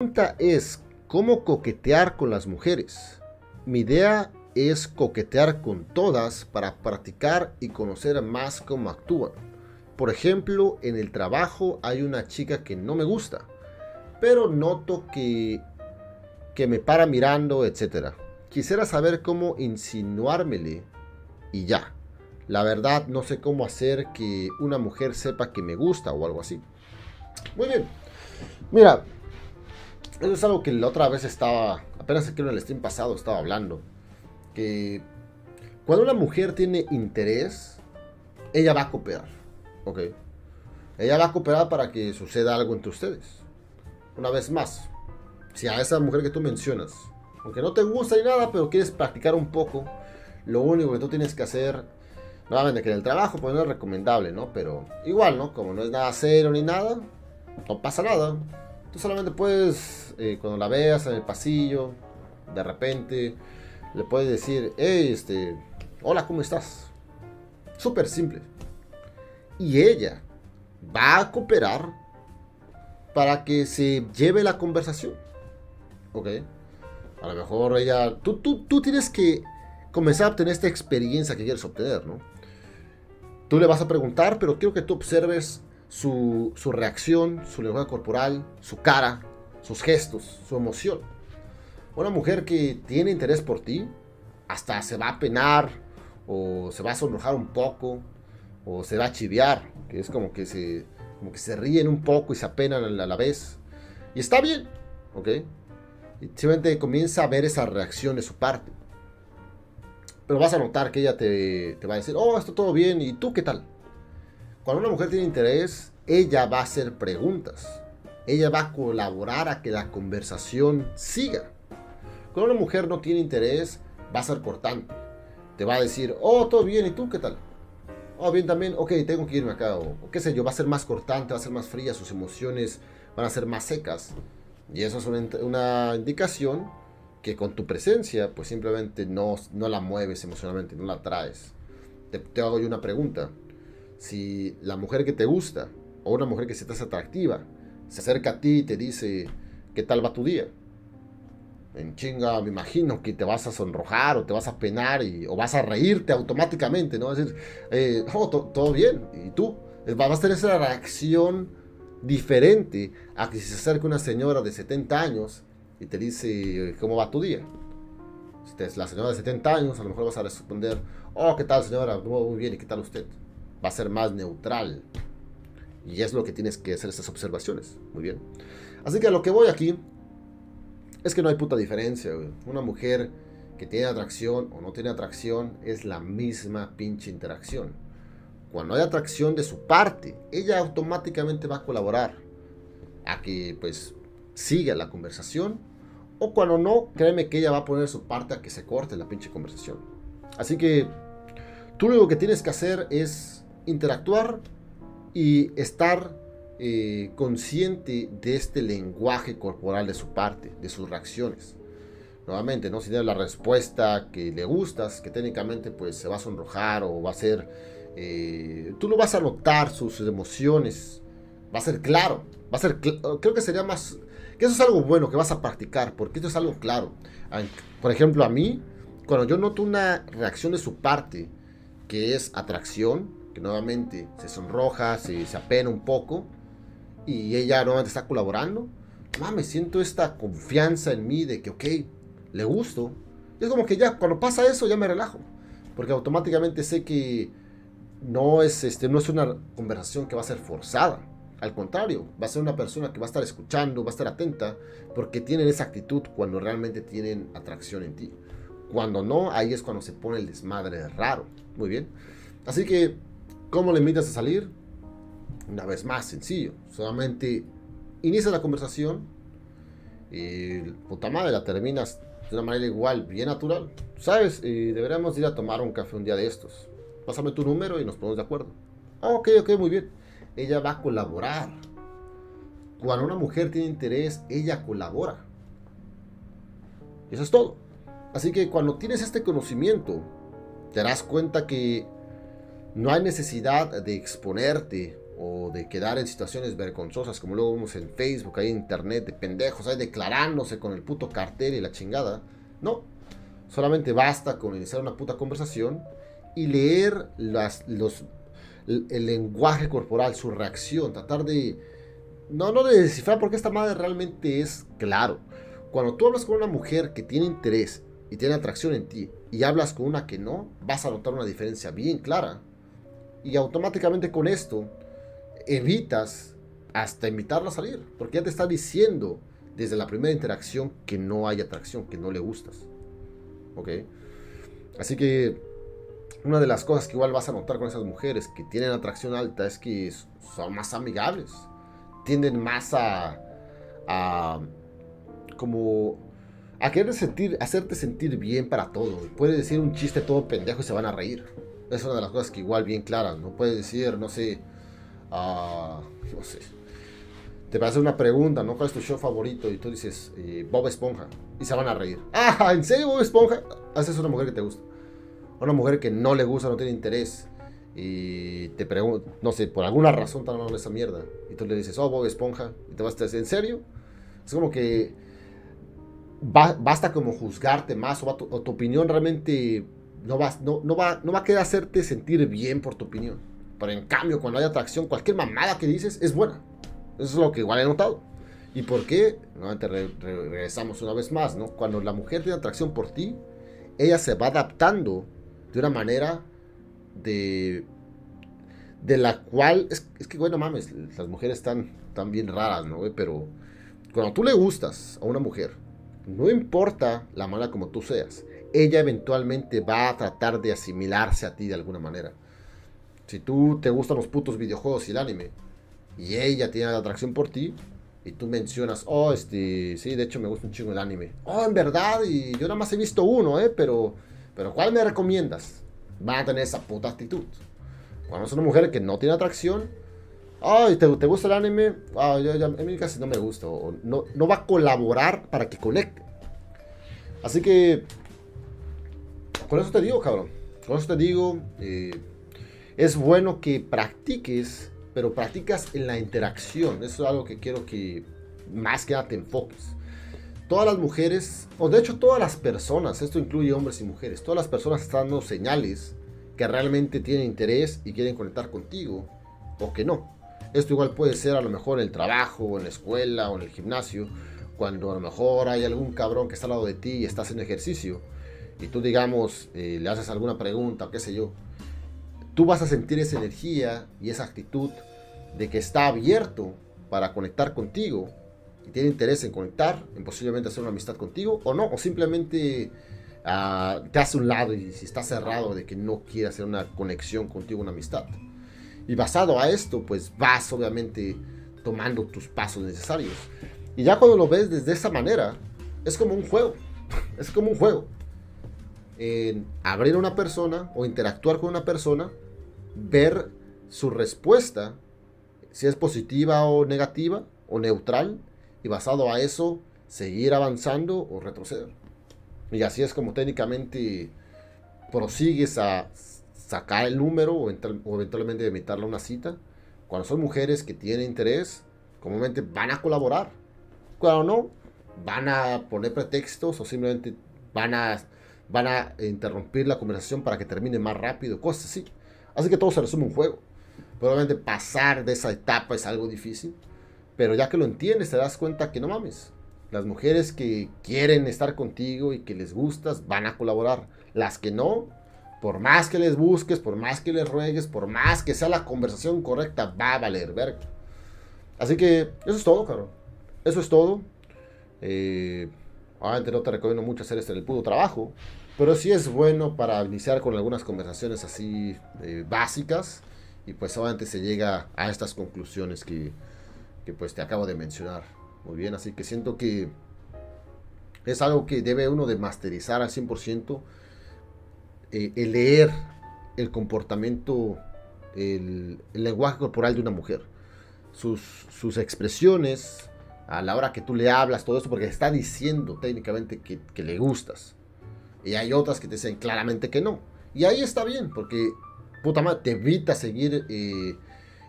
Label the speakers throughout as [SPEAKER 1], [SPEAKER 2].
[SPEAKER 1] pregunta es, ¿cómo coquetear con las mujeres? Mi idea es coquetear con todas para practicar y conocer más cómo actúan. Por ejemplo, en el trabajo hay una chica que no me gusta, pero noto que, que me para mirando, etc. Quisiera saber cómo insinuármele y ya. La verdad no sé cómo hacer que una mujer sepa que me gusta o algo así. Muy bien. Mira, eso es algo que la otra vez estaba, apenas que en el stream pasado estaba hablando. Que cuando una mujer tiene interés, ella va a cooperar. ¿Ok? Ella va a cooperar para que suceda algo entre ustedes. Una vez más, si a esa mujer que tú mencionas, aunque no te gusta ni nada, pero quieres practicar un poco, lo único que tú tienes que hacer, nuevamente que en el trabajo pues no es recomendable, ¿no? Pero igual, ¿no? Como no es nada cero ni nada, no pasa nada. Tú solamente puedes, eh, cuando la veas en el pasillo, de repente, le puedes decir, hey, este, hola, ¿cómo estás? Súper simple. Y ella va a cooperar para que se lleve la conversación. ¿Ok? A lo mejor ella, tú, tú, tú tienes que comenzar a obtener esta experiencia que quieres obtener, ¿no? Tú le vas a preguntar, pero quiero que tú observes su, reacción, su lenguaje corporal, su cara, sus gestos, su emoción. Una mujer que tiene interés por ti, hasta se va a penar, o se va a sonrojar un poco, o se va a chiviar, que es como que se, como que se ríen un poco y se apenan a la vez. Y está bien, ¿ok? Y simplemente comienza a ver esa reacción de su parte. Pero vas a notar que ella te, te va a decir, oh, está todo bien, ¿y tú qué tal? Cuando una mujer tiene interés, ella va a hacer preguntas. Ella va a colaborar a que la conversación siga. Cuando una mujer no tiene interés, va a ser cortante. Te va a decir, oh, todo bien, ¿y tú qué tal? Oh, bien también, ok, tengo que irme acá. O, qué sé yo, va a ser más cortante, va a ser más fría, sus emociones van a ser más secas. Y eso es una, indicación que con tu presencia, pues simplemente no, no la mueves emocionalmente, no la traes. Te, te hago yo una pregunta si la mujer que te gusta o una mujer que se te hace atractiva se acerca a ti y te dice, ¿qué tal va tu día? En chinga, me imagino que te vas a sonrojar o te vas a penar y, o vas a reírte automáticamente, ¿no? Es decir, eh, oh, todo bien, ¿y tú? Vas a tener esa reacción diferente a que si se acerca una señora de 70 años y te dice, ¿cómo va tu día? Si es la señora de 70 años, a lo mejor vas a responder, oh, ¿qué tal señora? Muy bien, ¿y qué tal usted? Va a ser más neutral. Y es lo que tienes que hacer estas observaciones. Muy bien. Así que a lo que voy aquí es que no hay puta diferencia. Una mujer que tiene atracción o no tiene atracción es la misma pinche interacción. Cuando hay atracción de su parte, ella automáticamente va a colaborar a que pues siga la conversación. O cuando no, créeme que ella va a poner su parte a que se corte la pinche conversación. Así que tú lo que tienes que hacer es interactuar y estar eh, consciente de este lenguaje corporal de su parte, de sus reacciones. Nuevamente, ¿no? si tiene la respuesta que le gustas, que técnicamente pues se va a sonrojar o va a ser, eh, tú lo vas a notar, sus, emociones, va a ser claro, va a ser, creo que sería más, que eso es algo bueno que vas a practicar, porque esto es algo claro. Por ejemplo, a mí, cuando yo noto una reacción de su parte, que es atracción, nuevamente se sonroja, se, se apena un poco y ella nuevamente está colaborando, me siento esta confianza en mí de que, ok, le gusto. es como que ya, cuando pasa eso, ya me relajo. Porque automáticamente sé que no es, este, no es una conversación que va a ser forzada. Al contrario, va a ser una persona que va a estar escuchando, va a estar atenta, porque tienen esa actitud cuando realmente tienen atracción en ti. Cuando no, ahí es cuando se pone el desmadre raro. Muy bien. Así que ¿Cómo le invitas a salir? Una vez más, sencillo. Solamente inicia la conversación y puta madre, la terminas de una manera igual, bien natural. ¿Sabes? Y deberíamos ir a tomar un café un día de estos. Pásame tu número y nos ponemos de acuerdo. Ah, ok, ok, muy bien. Ella va a colaborar. Cuando una mujer tiene interés, ella colabora. Eso es todo. Así que cuando tienes este conocimiento, te darás cuenta que no hay necesidad de exponerte o de quedar en situaciones vergonzosas como luego vemos en Facebook, en internet, de pendejos, ahí declarándose con el puto cartel y la chingada. No, solamente basta con iniciar una puta conversación y leer las, los, el, lenguaje corporal, su reacción, tratar de... No, no de descifrar porque esta madre realmente es claro. Cuando tú hablas con una mujer que tiene interés y tiene atracción en ti y hablas con una que no, vas a notar una diferencia bien clara. Y automáticamente con esto evitas hasta invitarla a salir, porque ya te está diciendo desde la primera interacción que no hay atracción, que no le gustas. ¿Ok? Así que una de las cosas que igual vas a notar con esas mujeres que tienen atracción alta es que son más amigables, tienden más a, a como a sentir, hacerte sentir bien para todo. Puedes decir un chiste todo pendejo y se van a reír. Es una de las cosas que igual bien claras, ¿no? Puedes decir, no sé, no sé, te va a hacer una pregunta, ¿no? ¿Cuál es tu show favorito? Y tú dices, eh, Bob Esponja. Y se van a reír. Ah, ¿en serio Bob Esponja? Haces una mujer que te gusta. Una mujer que no le gusta, no tiene interés. Y te pregunta, no sé, por alguna razón tan de esa mierda. Y tú le dices, oh, Bob Esponja. Y te vas a decir, ¿en serio? Es como que basta como juzgarte más o, tu opinión realmente no va, no, no, va, no va a querer hacerte sentir bien por tu opinión. Pero en cambio, cuando hay atracción, cualquier mamada que dices es buena. Eso es lo que igual he notado. ¿Y por qué? Nuevamente regresamos una vez más, ¿no? Cuando la mujer tiene atracción por ti, ella se va adaptando de una manera de... De la cual... Es, es que, bueno, mames, las mujeres están, están bien raras, ¿no? Pero cuando tú le gustas a una mujer, no importa la manera como tú seas, ella eventualmente va a tratar de asimilarse a ti de alguna manera. Si tú te gustan los putos videojuegos y el anime, y ella tiene atracción por ti, y tú mencionas, oh, este, sí, de hecho me gusta un chingo el anime. Oh, en verdad, y yo nada más he visto uno, ¿eh? Pero, pero ¿cuál me recomiendas? Va a tener esa puta actitud. Cuando es una mujer que no tiene atracción, ay, ¿te, te gusta el anime? Ah, yo, en mi caso no me gusta. O no, no va a colaborar para que conecte. Así que, con eso te digo, cabrón. Con eso te digo, eh, es bueno que practiques, pero practicas en la interacción. Eso es algo que quiero que más que nada te enfoques. Todas las mujeres, o de hecho todas las personas, esto incluye hombres y mujeres, todas las personas están dando señales que realmente tienen interés y quieren conectar contigo, o que no. Esto igual puede ser a lo mejor en el trabajo, o en la escuela, o en el gimnasio, cuando a lo mejor hay algún cabrón que está al lado de ti y está haciendo ejercicio, y tú digamos, eh, le haces alguna pregunta, o qué sé yo, tú vas a sentir esa energía y esa actitud de que está abierto para conectar contigo y tiene interés en conectar, en posiblemente hacer una amistad contigo o no, o simplemente uh, te hace un lado y si está cerrado de que no quiere hacer una conexión contigo, una amistad. Y basado a esto, pues vas obviamente tomando tus pasos necesarios. Y ya cuando lo ves desde esa manera, es como un juego. Es como un juego. En abrir a una persona o interactuar con una persona ver su respuesta, si es positiva o negativa o neutral, y basado a eso, seguir avanzando o retroceder. Y así es como técnicamente prosigues a sacar el número o, eventualmente invitarle a una cita. Cuando son mujeres que tienen interés, comúnmente van a colaborar. Cuando no, van a poner pretextos o simplemente van a, van a interrumpir la conversación para que termine más rápido, cosas así. Así que todo se resume un juego. Probablemente pasar de esa etapa es algo difícil. Pero ya que lo entiendes, te das cuenta que no mames. Las mujeres que quieren estar contigo y que les gustas van a colaborar. Las que no, por más que les busques, por más que les ruegues, por más que sea la conversación correcta, va a valer verga. Así que eso es todo, cabrón. Eso es todo. Eh, obviamente no te recomiendo mucho hacer este en el puto trabajo. Pero sí es bueno para iniciar con algunas conversaciones así eh, básicas y pues obviamente se llega a estas conclusiones que, que, pues te acabo de mencionar. Muy bien, así que siento que es algo que debe uno de masterizar al 100%, eh, el leer el comportamiento, el, lenguaje corporal de una mujer, sus, sus expresiones, a la hora que tú le hablas, todo eso, porque está diciendo técnicamente que, le gustas. Y hay otras que te dicen claramente que no. Y ahí está bien, porque puta madre, te evita seguir eh,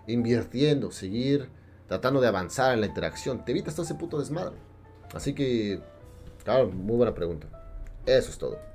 [SPEAKER 1] invirtiendo, seguir tratando de avanzar en la interacción, te evitas todo ese puto desmadre. Así que, claro, muy buena pregunta. Eso es todo.